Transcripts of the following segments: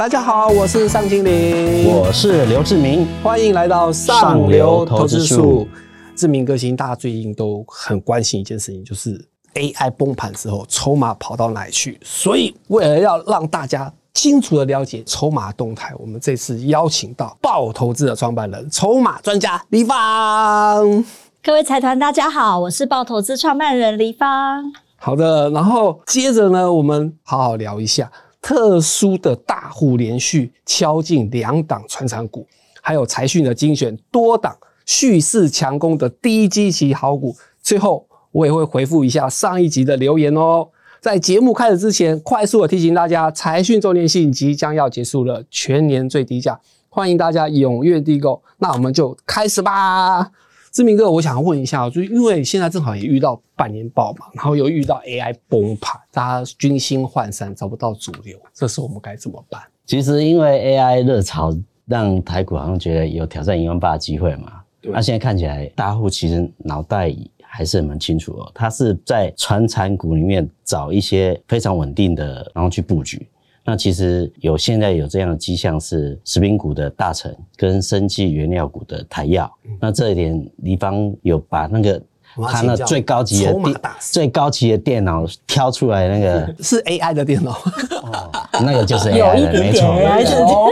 大家好，我是尚经理，我是刘志明，欢迎来到上流投资术。志明哥，大家最近都很关心一件事情，就是 AI 崩盘之后，筹码跑到哪里去？所以，为了要让大家清楚的了解筹码动态，我们这次邀请到爆投资的创办人、筹码专家黎芳。各位财团，大家好，我是爆投资创办人黎芳。好的，然后接着呢，我们好好聊一下。特殊的大户连续敲进两档传产股，还有财讯的精选多档蓄势强攻的低基期好股。最后我也会回复一下上一集的留言哦。在节目开始之前，快速的提醒大家，财讯周年庆即将要结束了，全年最低价，欢迎大家踊跃订购。那我们就开始吧。志明哥，我想问一下，就因为现在正好也遇到半年报嘛，然后又遇到 AI 崩盘，大家军心涣散，找不到主流，这时候我们该怎么办？其实因为 AI 热潮，让台股好像觉得有挑战一万八的机会嘛。那、啊、现在看起来，大户其实脑袋还是蛮清楚哦，他是在传产股里面找一些非常稳定的，然后去布局。那其实有现在有这样的迹象是食品股的大成跟生技原料股的台药。嗯、那这一点，黎方有把那个他那最高级的电最高级的电脑挑出来，那个 是 AI 的电脑，哦，那个就是 AI 的，没错，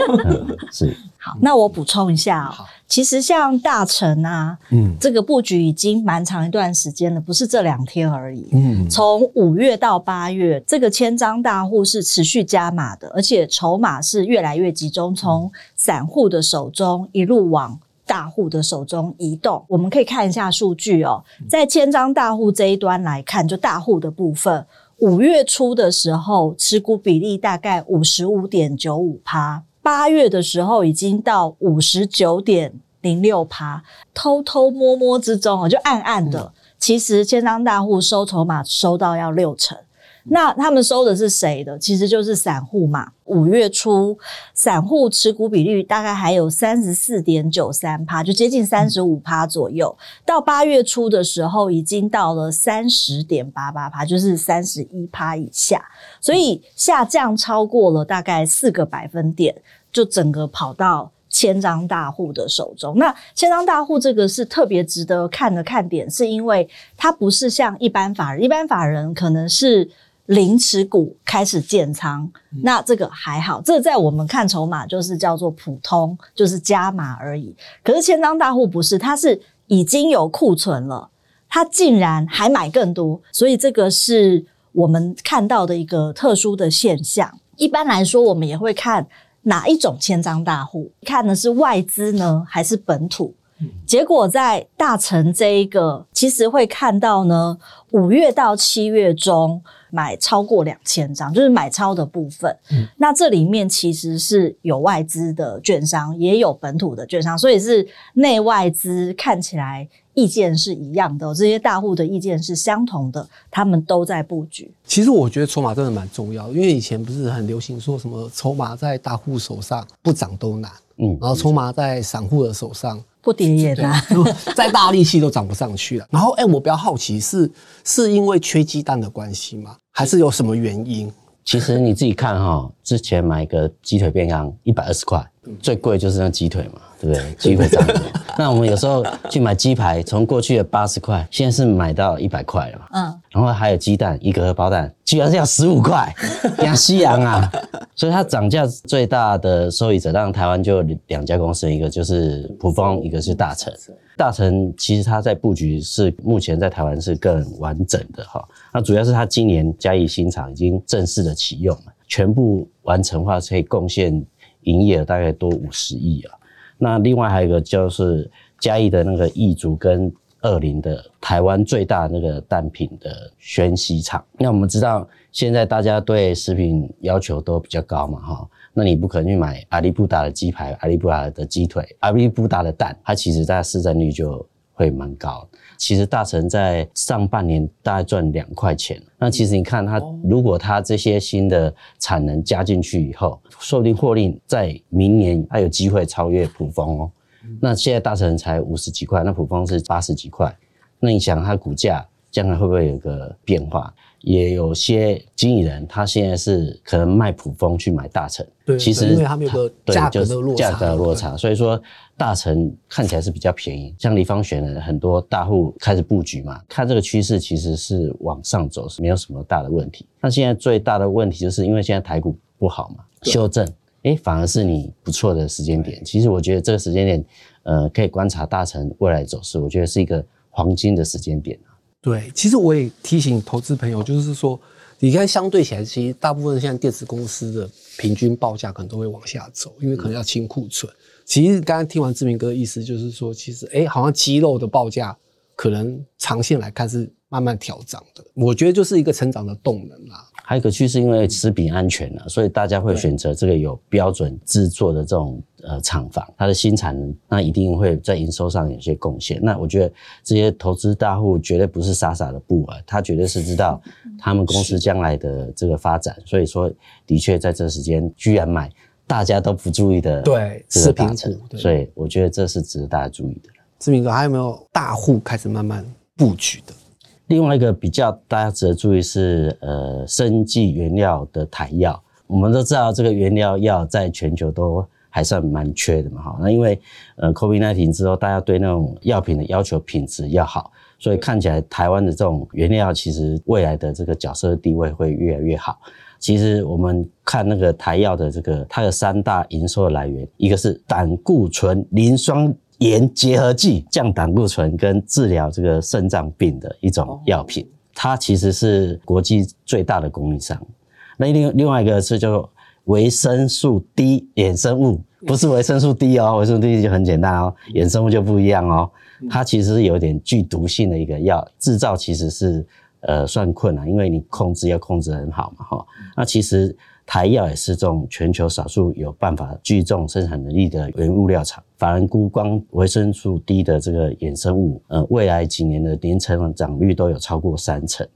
是。好，那我补充一下其实像大成啊，嗯，这个布局已经蛮长一段时间了，不是这两天而已。嗯，从五月到八月，这个千张大户是持续加码的，而且筹码是越来越集中，从散户的手中一路往大户的手中移动。我们可以看一下数据哦、喔，在千张大户这一端来看，就大户的部分，五月初的时候持股比例大概五十五点九五趴。八月的时候已经到五十九点零六趴，偷偷摸摸之中就暗暗的，其实千张大户收筹码收到要六成。那他们收的是谁的？其实就是散户嘛。五月初，散户持股比率大概还有三十四点九三趴，就接近三十五趴左右。到八月初的时候，已经到了三十点八八趴，就是三十一趴以下。所以下降超过了大概四个百分点，就整个跑到千张大户的手中。那千张大户这个是特别值得看的看点，是因为它不是像一般法人，一般法人可能是。零持股开始建仓，那这个还好，这个在我们看筹码就是叫做普通，就是加码而已。可是千张大户不是，他是已经有库存了，他竟然还买更多，所以这个是我们看到的一个特殊的现象。一般来说，我们也会看哪一种千张大户，看的是外资呢，还是本土？结果在大成这一个，其实会看到呢，五月到七月中。买超过两千张，就是买超的部分。嗯，那这里面其实是有外资的券商，也有本土的券商，所以是内外资看起来意见是一样的，这些大户的意见是相同的，他们都在布局。其实我觉得筹码真的蛮重要，因为以前不是很流行说什么筹码在大户手上不涨都难，嗯，然后筹码在散户的手上。不跌也难，再大力气都涨不上去了。然后，哎、欸，我比较好奇是是因为缺鸡蛋的关系吗？还是有什么原因？其实你自己看哈，之前买一个鸡腿便当一百二十块，最贵就是那鸡腿嘛，对不对？鸡腿涨。那我们有时候去买鸡排，从过去的八十块，现在是买到一百块了嘛。嗯。然后还有鸡蛋，一个荷包蛋居然是要十五块，养西洋啊！所以它涨价最大的受益者，当然台湾就两家公司，一个就是普丰，一个是大成。大成其实它在布局是目前在台湾是更完整的哈。那主要是它今年嘉义新厂已经正式的启用了，全部完成化可以贡献营业额大概多五十亿啊。那另外还有一个就是嘉义的那个义竹跟二林的台湾最大那个蛋品的宣西厂。那我们知道现在大家对食品要求都比较高嘛哈，那你不可能去买阿里布达的鸡排、阿里布达的鸡腿、阿里布达的蛋，它其实它市占率就会蛮高。其实大成在上半年大概赚两块钱，那其实你看它，如果它这些新的产能加进去以后，说不定获利在明年还有机会超越普丰哦。那现在大成才五十几块，那普丰是八十几块，那你想它股价将来会不会有个变化？也有些经理人，他现在是可能卖普丰去买大成，对，其实因为他们有个价格的落差，价格的落差，所以说大成看起来是比较便宜。像李芳选的很多大户开始布局嘛，看这个趋势其实是往上走，是没有什么大的问题。那现在最大的问题就是因为现在台股不好嘛，修正，哎，反而是你不错的时间点。其实我觉得这个时间点，呃，可以观察大成未来走势，我觉得是一个黄金的时间点。对，其实我也提醒投资朋友，就是说，你看相对起来，其实大部分现在电子公司的平均报价可能都会往下走，因为可能要清库存。其实刚刚听完志明哥的意思，就是说，其实哎，好像肌肉的报价可能长线来看是慢慢调涨的。我觉得就是一个成长的动能啦。还有一个趋势，因为食品安全了，所以大家会选择这个有标准制作的这种呃厂房，它的新产能那一定会在营收上有些贡献。那我觉得这些投资大户绝对不是傻傻的不玩，他绝对是知道他们公司将来的这个发展，所以说的确在这时间居然买大家都不注意的对这个大成，所以我觉得这是值得大家注意的。志明哥，还有没有大户开始慢慢布局的？另外一个比较大家值得注意是，呃，生技原料的台药。我们都知道这个原料药在全球都还算蛮缺的嘛，哈。那因为呃，COVID-19 之后，大家对那种药品的要求品质要好，所以看起来台湾的这种原料其实未来的这个角色地位会越来越好。其实我们看那个台药的这个它的三大营收的来源，一个是胆固醇磷酸盐结合剂降胆固醇跟治疗这个肾脏病的一种药品，它其实是国际最大的供应商。那另另外一个是叫维生素 D 衍生物，不是维生素 D 哦，维生素 D 就很简单哦，衍生物就不一样哦。它其实是有点剧毒性的一个药，制造其实是呃算困难，因为你控制要控制很好嘛哈。那其实。台药也是这种全球少数有办法聚众生产能力的原物料厂。反而孤光维生素 D 的这个衍生物，呃，未来几年的年成长率都有超过三成。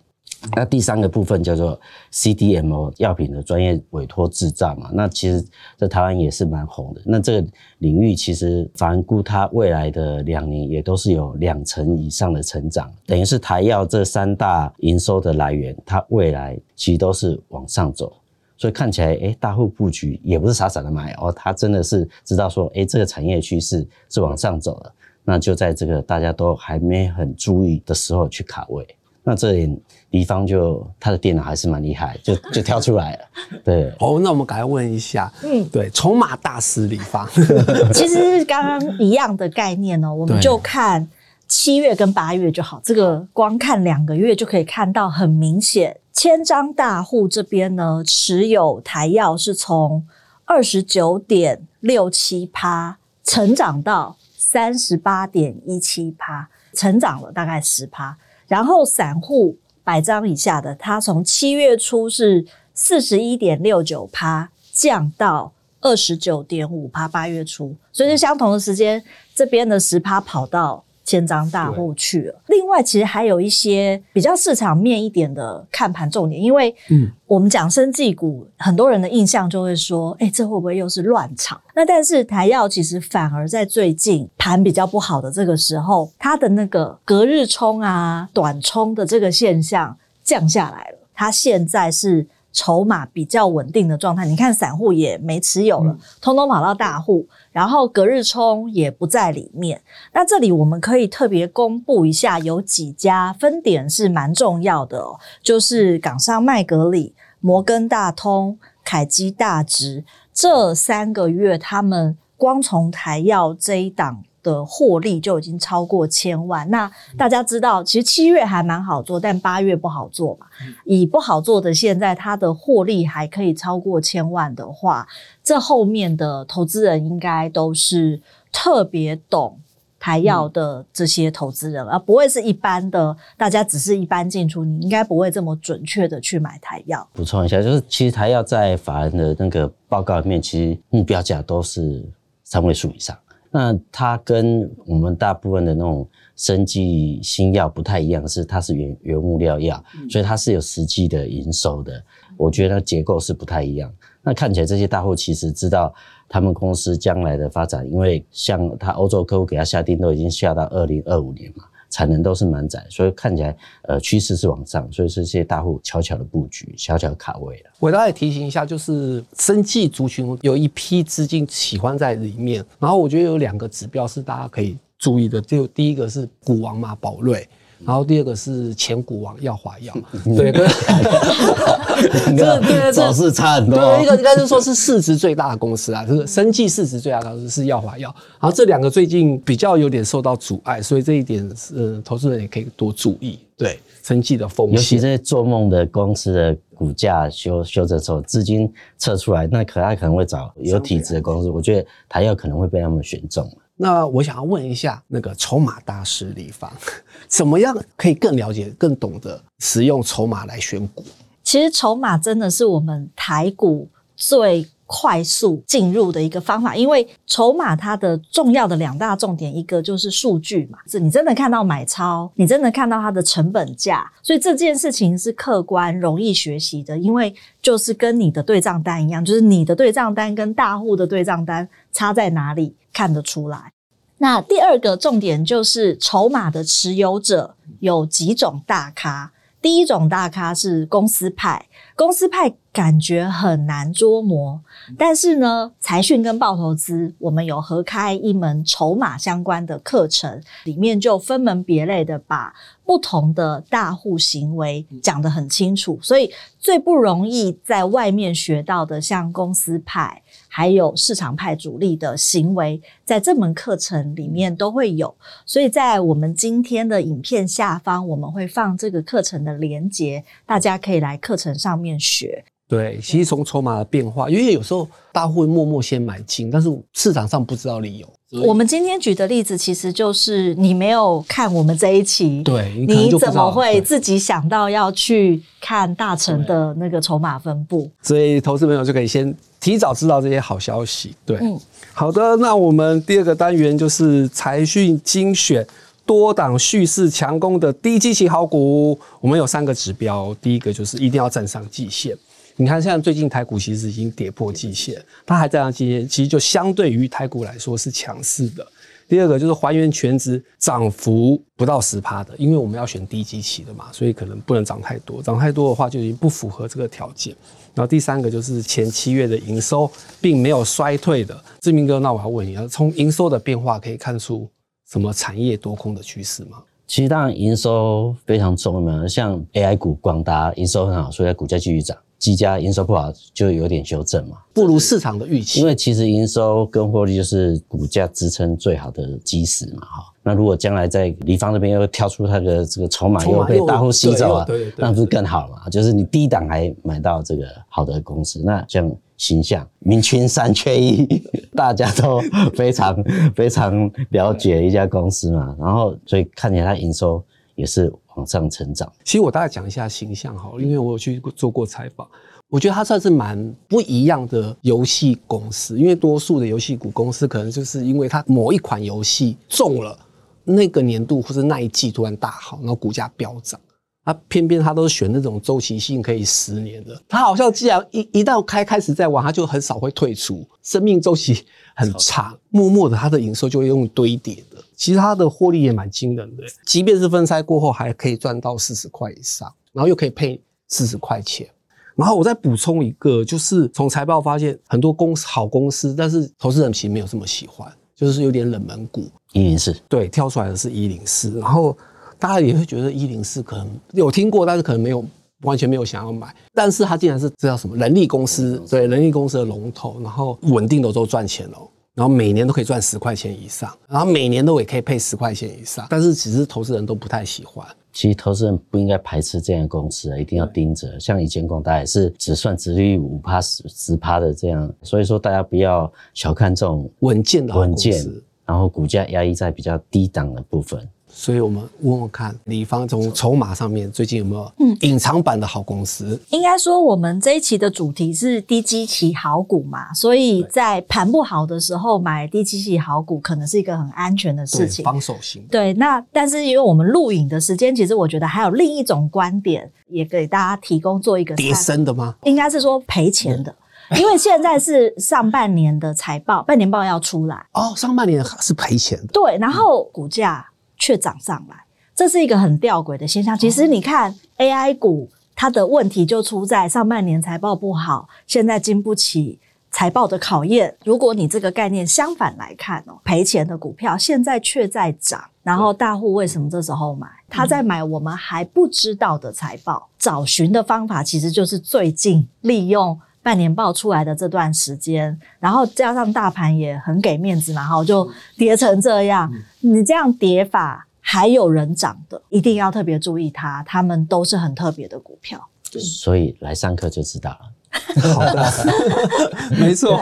那第三个部分叫做 CDMO 药品的专业委托制造嘛，那其实在台湾也是蛮红的。那这个领域其实反估它未来的两年也都是有两成以上的成长，等于是台药这三大营收的来源，它未来其实都是往上走。所以看起来，哎、大户布局也不是傻傻的买哦，他真的是知道说，哎、这个产业趋势是往上走的，那就在这个大家都还没很注意的时候去卡位。那这里黎芳就他的电脑还是蛮厉害，就就跳出来了。对，哦，那我们赶快问一下，嗯，对，筹码大师黎芳，其实是刚刚一样的概念哦，我们就看七月跟八月就好，这个光看两个月就可以看到很明显。千张大户这边呢，持有台药是从二十九点六七趴成长到三十八点一七趴，成长了大概十趴。然后散户百张以下的，它从七月初是四十一点六九趴降到二十九点五趴，八月初，所以是相同的时间，这边的十趴跑到。千张大户去了。另外，其实还有一些比较市场面一点的看盘重点，因为嗯，我们讲生技股，很多人的印象就会说，哎，这会不会又是乱炒？那但是台药其实反而在最近盘比较不好的这个时候，它的那个隔日冲啊、短冲的这个现象降下来了，它现在是。筹码比较稳定的状态，你看散户也没持有了，嗯、通通跑到大户，然后隔日冲也不在里面。那这里我们可以特别公布一下，有几家分点是蛮重要的哦，就是港商麦格里、摩根大通、凯基大直这三个月，他们光从台药这一档。的获利就已经超过千万。那大家知道，其实七月还蛮好做，但八月不好做嘛。以不好做的现在，它的获利还可以超过千万的话，这后面的投资人应该都是特别懂台药的这些投资人，而不会是一般的大家只是一般进出，你应该不会这么准确的去买台药。补充一下，就是其实台药在法人的那个报告里面，其实目标价都是三位数以上。那它跟我们大部分的那种生技新药不太一样，是它是原原物料药，所以它是有实际的营收的。我觉得结构是不太一样。那看起来这些大户其实知道他们公司将来的发展，因为像他欧洲客户给他下定都已经下到二零二五年嘛。产能都是满载，所以看起来呃趋势是往上，所以是这些大户悄悄的布局，悄悄卡位了。我大概提醒一下，就是生技族群有一批资金喜欢在里面，然后我觉得有两个指标是大家可以注意的，就第一个是股王嘛，宝瑞。然后第二个是前股王耀华药，对，跟 这这走势差很多。对，一个应该是说是市值最大的公司啊，就是生技市值最大的公司是耀华药。然后这两个最近比较有点受到阻碍，所以这一点是投资人也可以多注意。对，生技的风险，尤其这些做梦的公司的股价修修正之后，资金撤出来，那可他可能会找有体质的公司。我觉得台药可能会被他们选中。那我想要问一下，那个筹码大师李芳，怎么样可以更了解、更懂得使用筹码来选股？其实筹码真的是我们台股最快速进入的一个方法，因为筹码它的重要的两大重点，一个就是数据嘛，是你真的看到买超，你真的看到它的成本价，所以这件事情是客观、容易学习的，因为就是跟你的对账单一样，就是你的对账单跟大户的对账单差在哪里，看得出来。那第二个重点就是筹码的持有者有几种大咖，第一种大咖是公司派，公司派。感觉很难捉摸，但是呢，财讯跟报投资，我们有合开一门筹码相关的课程，里面就分门别类的把不同的大户行为讲得很清楚，所以最不容易在外面学到的，像公司派还有市场派主力的行为，在这门课程里面都会有，所以在我们今天的影片下方，我们会放这个课程的连接，大家可以来课程上面学。对，其实从筹码的变化，因为有时候大户会默默先买进，但是市场上不知道理由。我们今天举的例子，其实就是你没有看我们这一期，对，你，你怎么会自己想到要去看大成的那个筹码分布？所以投资朋友就可以先提早知道这些好消息。对，嗯，好的，那我们第二个单元就是财讯精选多档蓄势强攻的低基期好股，我们有三个指标，第一个就是一定要站上季线。你看，现在最近台股其实已经跌破季线，它还在那季线，其实就相对于台股来说是强势的。第二个就是还原全值涨幅不到十趴的，因为我们要选低基期的嘛，所以可能不能涨太多，涨太多的话就已经不符合这个条件。然后第三个就是前七月的营收并没有衰退的。志明哥，那我要问你，从营收的变化可以看出什么产业多空的趋势吗？其实当然营收非常重要，像 AI 股广达营收很好，所以它股价继续涨。几家营收不好，就有点修正嘛，不如市场的预期。因为其实营收跟获利就是股价支撑最好的基石嘛，哈。那如果将来在李芳那边又跳出它的这个筹码又被大户吸走啊，那不是更好嘛？就是你低档还买到这个好的公司，那像形象明清三缺一，大家都非常非常了解一家公司嘛。然后所以看起来它营收也是。往上成长。其实我大概讲一下形象好了，因为我有去做过采访，我觉得它算是蛮不一样的游戏公司。因为多数的游戏股公司可能就是因为它某一款游戏中了那个年度或是那一季突然大好，然后股价飙涨。它偏偏他都选那种周期性可以十年的，他好像既然一一旦开开始在玩，他就很少会退出，生命周期很长，默默的他的营收就会用堆叠的。其实他的获利也蛮惊人的，即便是分拆过后还可以赚到四十块以上，然后又可以配四十块钱。然后我再补充一个，就是从财报发现很多公司好公司，但是投资人其实没有这么喜欢，就是有点冷门股。一零四对，跳出来的是一零四，然后大家也会觉得一零四可能有听过，但是可能没有完全没有想要买。但是它竟然是这叫什么人力公司，对，人力公司的龙头，然后稳定的都赚钱了。然后每年都可以赚十块钱以上，然后每年都也可以配十块钱以上，但是其实投资人都不太喜欢。其实投资人不应该排斥这样的公司啊，一定要盯着。像以前广达也是只算殖利率五趴十十趴的这样，所以说大家不要小看这种稳健的稳健，然后股价压抑在比较低档的部分。所以我们问问看，李方从筹码上面最近有没有隐藏版的好公司？嗯、应该说，我们这一期的主题是低基期好股嘛，所以在盘不好的时候买低基期好股，可能是一个很安全的事情，防守型。对，那但是因为我们录影的时间，其实我觉得还有另一种观点，也给大家提供做一个跌升的吗？应该是说赔钱的，因为现在是上半年的财报，半年报要出来哦，上半年是赔钱的。对，然后股价。却涨上来，这是一个很吊诡的现象。其实你看 AI 股，它的问题就出在上半年财报不好，现在经不起财报的考验。如果你这个概念相反来看哦，赔钱的股票现在却在涨，然后大户为什么这时候买？他在买我们还不知道的财报。找寻的方法其实就是最近利用半年报出来的这段时间，然后加上大盘也很给面子嘛，然后就跌成这样。你这样跌法。还有人涨的，一定要特别注意它，他们都是很特别的股票。所以来上课就知道了。好的，没错。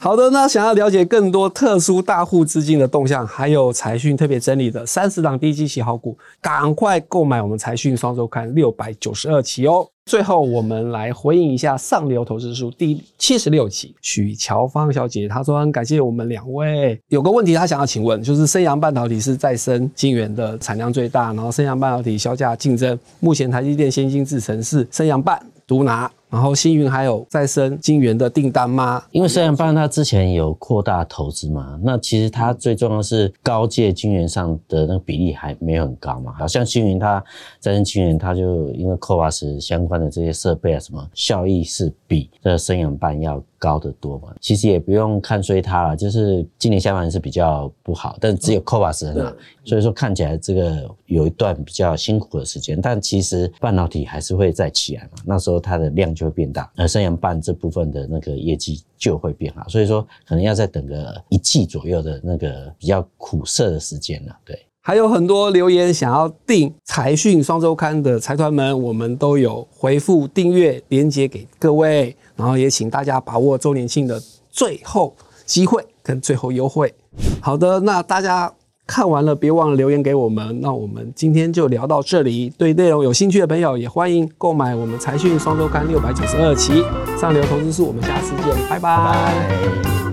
好的，那想要了解更多特殊大户资金的动向，还有财讯特别整理的三十档低基期好股，赶快购买我们财讯双周刊六百九十二期哦。最后，我们来回应一下上流投资书第七十六期，许乔芳小姐她说很感谢我们两位，有个问题她想要请问，就是升阳半导体是再生晶圆的产量最大，然后升阳半导体销价竞争，目前台积电先进制程是升阳半独拿。然后星云还有再生晶圆的订单吗？因为升阳半它之前有扩大投资嘛，那其实它最重要的是高阶晶圆上的那个比例还没有很高嘛。好像星云它再生晶圆，它就因为 CoWoS 相关的这些设备啊什么效益是比这升阳半要高得多嘛。其实也不用看衰它了，就是今年下半年是比较不好，但只有 CoWoS 很好，所以说看起来这个有一段比较辛苦的时间，但其实半导体还是会再起来嘛。那时候它的量就会变大，而升阳半这部分的那个业绩就会变好，所以说可能要再等个一季左右的那个比较苦涩的时间了。对，还有很多留言想要订财讯双周刊的财团们，我们都有回复订阅连接给各位，然后也请大家把握周年庆的最后机会跟最后优惠。好的，那大家。看完了，别忘了留言给我们。那我们今天就聊到这里。对内容有兴趣的朋友，也欢迎购买我们财讯双周刊六百九十二期。上流投资术，我们下次见，拜拜。